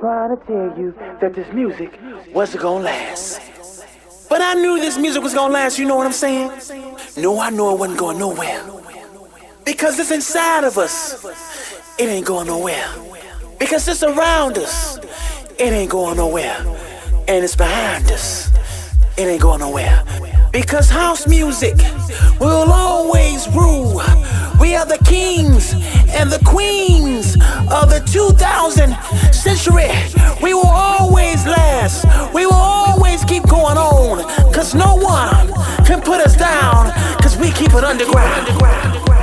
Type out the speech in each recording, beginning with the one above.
trying to tell you that this music wasn't gonna last. But I knew this music was gonna last, you know what I'm saying? No, I know it wasn't going nowhere. Because it's inside of us. It ain't going nowhere. Because it's around us. It ain't going nowhere. And it's behind us. It ain't going nowhere. Because house music will always rule. We are the kings and the queens of the 2000 century. We will always last. We will always keep going on. Cause no one can put us down. Cause we keep it underground.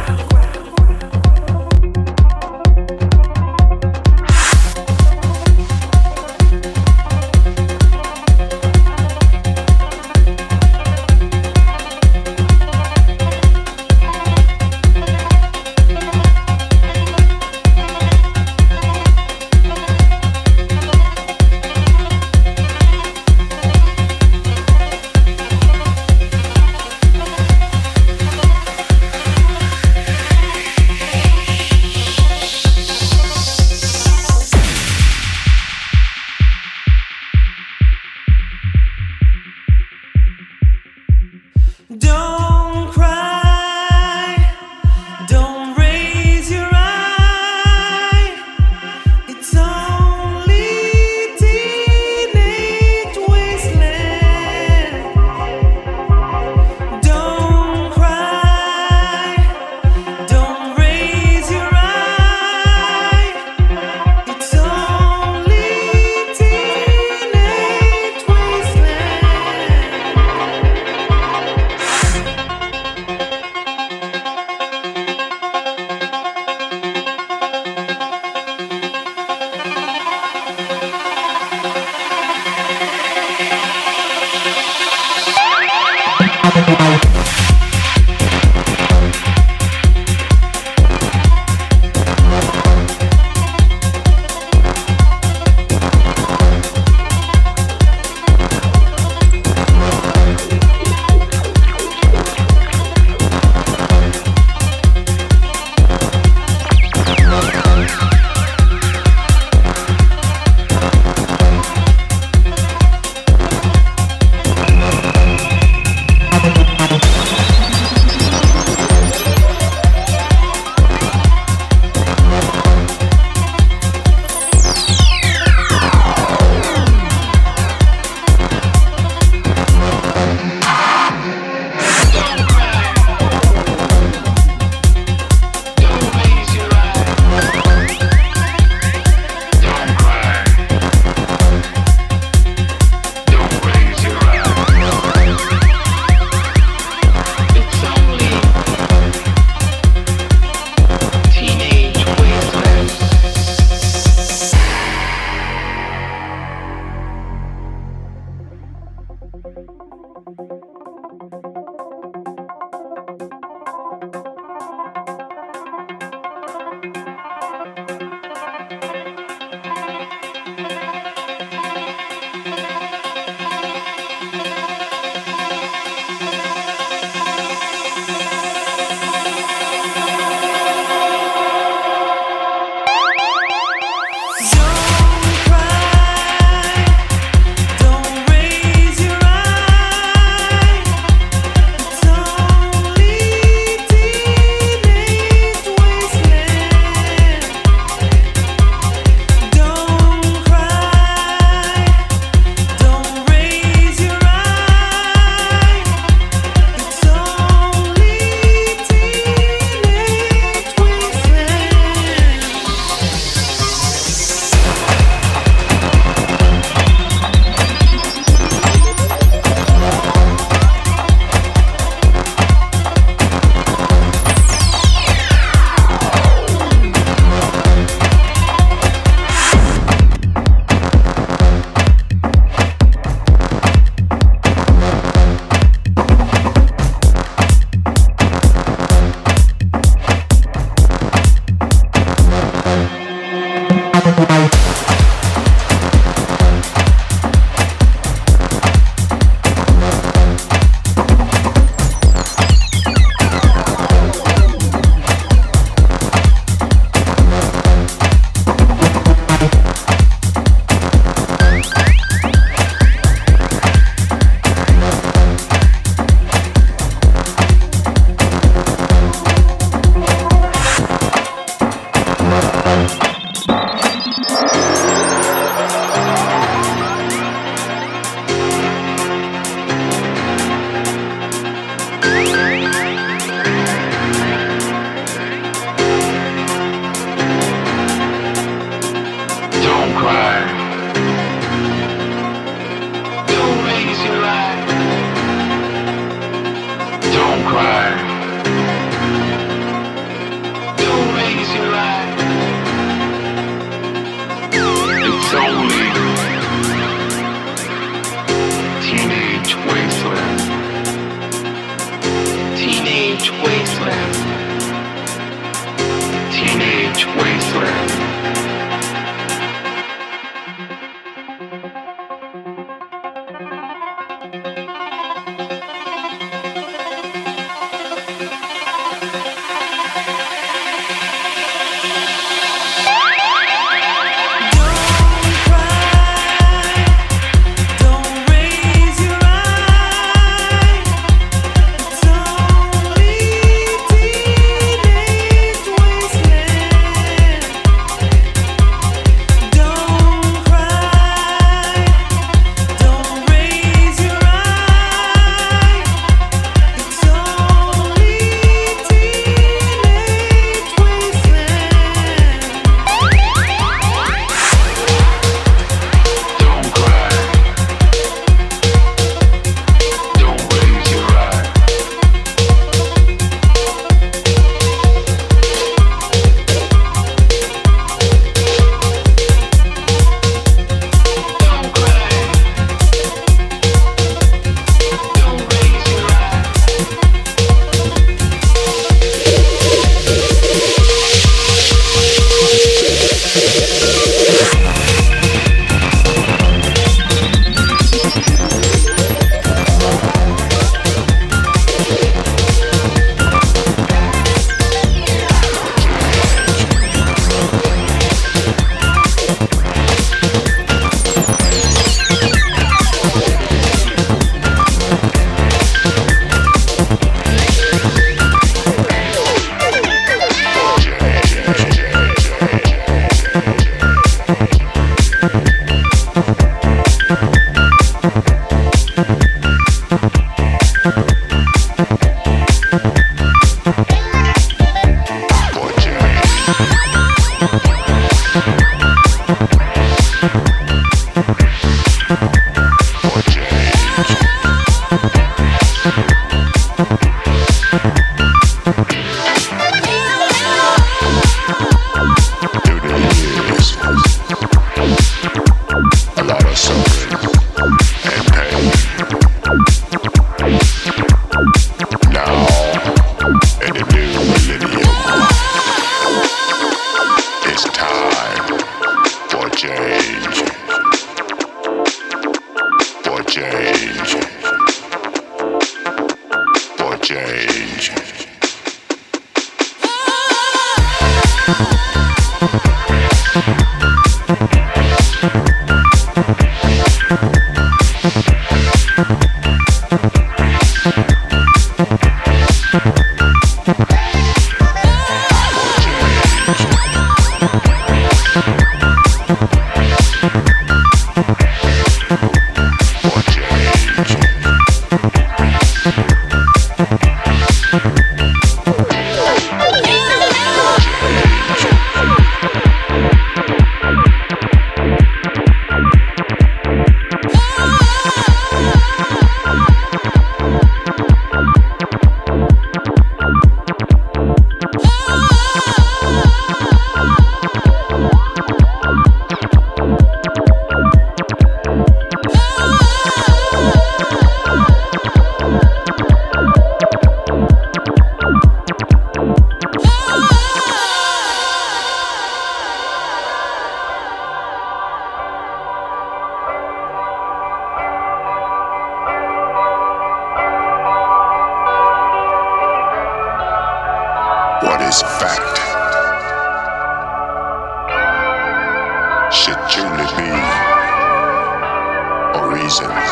Thank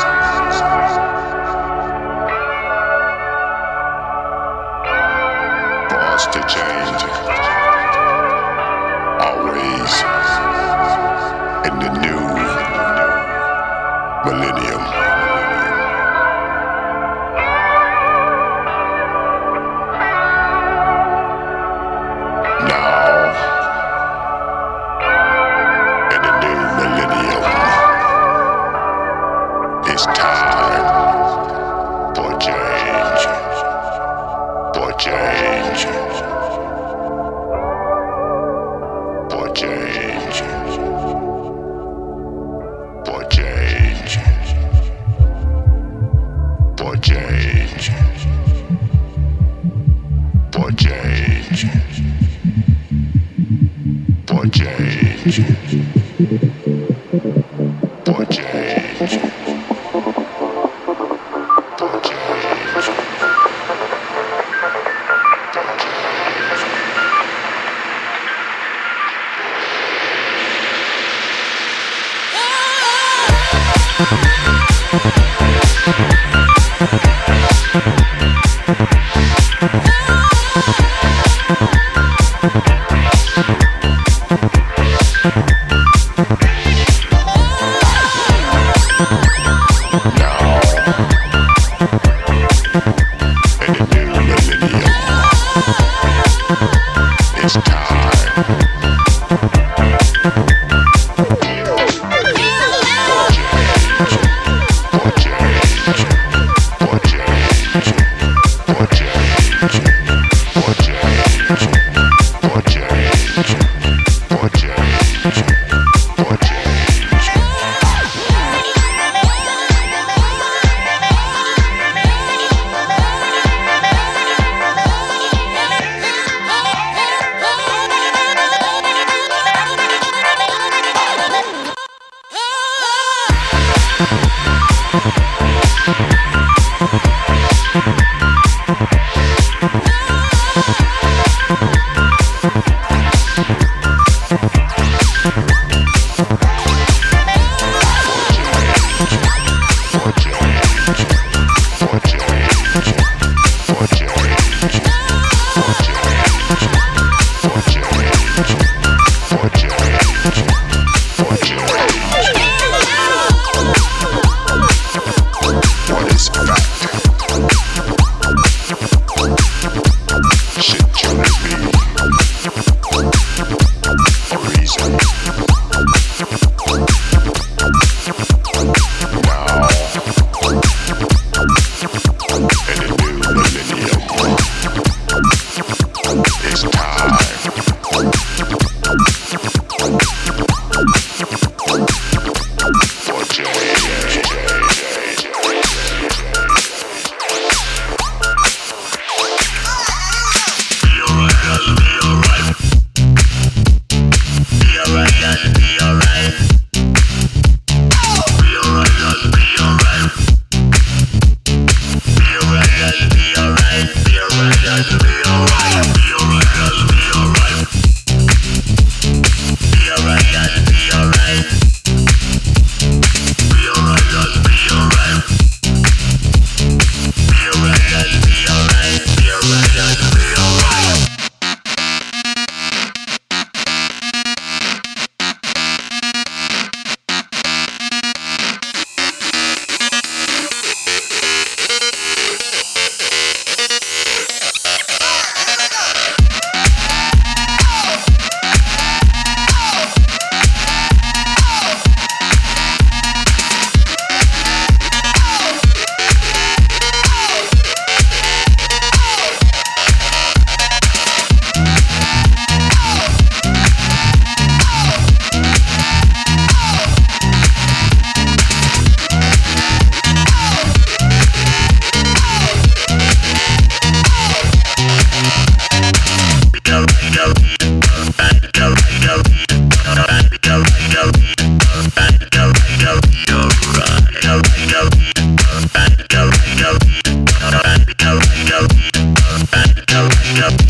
Step.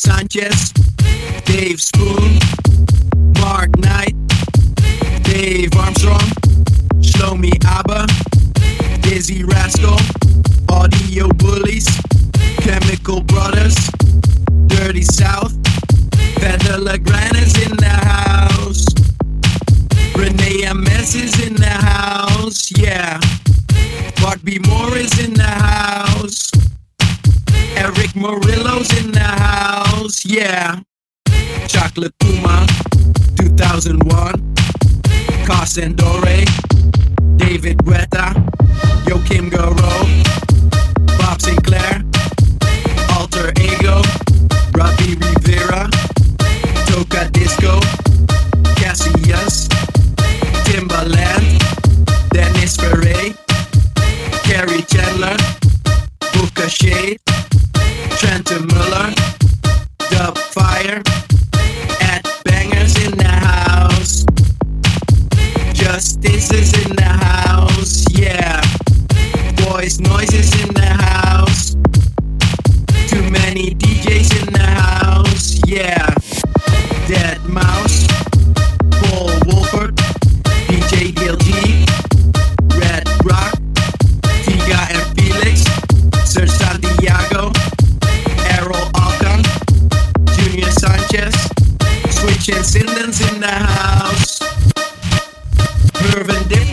Sanchez, Dave Spoon, Mark Knight, Dave Armstrong, Shlomi Aber, Dizzee Rascal, Audio Bullys, Chemical Brothers, Dirty South, Fedde Le Grand is in the house, Rene Amesz is in the house, yeah. Bart B More is in the house. Erick Morillo's in the house, yeah. Chocolate Puma, 2001. Carson Dore, David Guetta, Joachim Garraud, Bob Sinclar, Alter Ego, Robbie Rivera, Tocadisco, Cassius, Timbaland, Dennis Ferrer, Kerri Chandler, Booka Shade. This is in the house, yeah. Boys, noises in the house. Too many DJs in the house, yeah. Deadmau5, Paul Woolford, DJ Guilty, Red Rock, Tiga and Felix, Sir Santiago, Erol Alkan, Junior Sanchez, Switch and Sinden's in the house serving day.